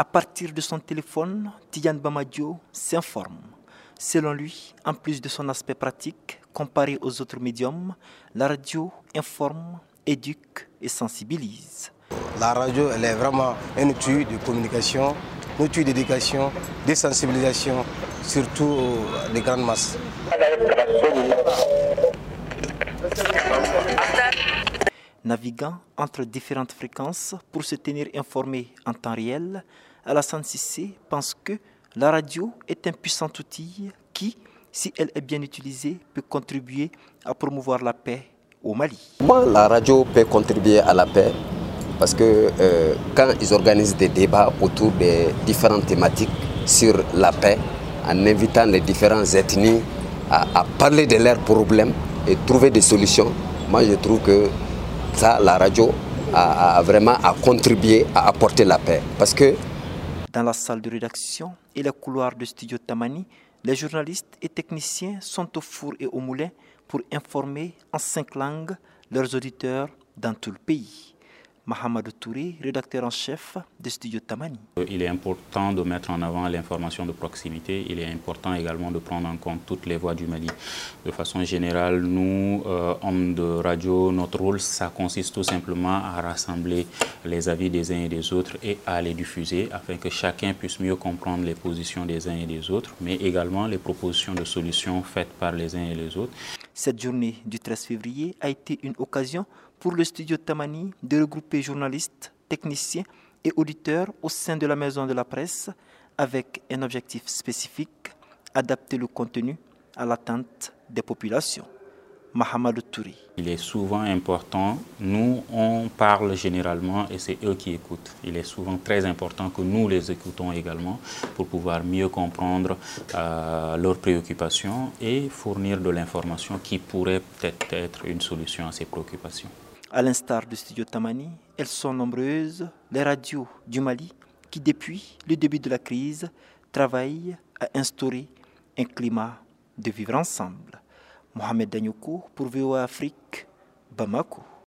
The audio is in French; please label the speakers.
Speaker 1: À partir de son téléphone, Tidiane Bamadio s'informe. Selon lui, en plus de son aspect pratique, comparé aux autres médiums, la radio informe, éduque et sensibilise.
Speaker 2: La radio, elle est vraiment un outil de communication, un outil d'éducation, de sensibilisation, surtout des grandes masses.
Speaker 1: Naviguant entre différentes fréquences pour se tenir informé en temps réel, Alassane Sissé pense que la radio est un puissant outil qui, si elle est bien utilisée, peut contribuer à promouvoir la paix au Mali.
Speaker 3: la radio peut contribuer à la paix parce que euh, quand ils organisent des débats autour des différentes thématiques sur la paix, en invitant les différentes ethnies à, parler de leurs problèmes et trouver des solutions, moi je trouve que ça, la radio a, vraiment contribué à apporter la paix. Parce que
Speaker 1: dans la salle de rédaction et les couloirs du studio Tamani, les journalistes et techniciens sont au four et au moulin pour informer en cinq langues leurs auditeurs dans tout le pays. Mohamed Touré, rédacteur en chef de Studio Tamani.
Speaker 4: Il est important de mettre en avant l'information de proximité. Il est important également de prendre en compte toutes les voix du Mali. De façon générale, nous, euh, hommes de radio, notre rôle, ça consiste tout simplement à rassembler les avis des uns et des autres et à les diffuser afin que chacun puisse mieux comprendre les positions des uns et des autres, mais également les propositions de solutions faites par les uns et les autres.
Speaker 1: Cette journée du 13 février a été une occasion pour le studio Tamani de regrouper journalistes, techniciens et auditeurs au sein de la maison de la presse avec un objectif spécifique, adapter le contenu à l'attente des populations. Mohamed Touri.
Speaker 4: Il est souvent important, nous on parle généralement et c'est eux qui écoutent. Il est souvent très important que nous les écoutons également pour pouvoir mieux comprendre euh, leurs préoccupations et fournir de l'information qui pourrait peut-être être une solution à ces préoccupations.
Speaker 1: À l'instar du studio Tamani, elles sont nombreuses, les radios du Mali, qui depuis le début de la crise travaillent à instaurer un climat de vivre ensemble. Mohamed Danyoko pour VOA Afrique, Bamako.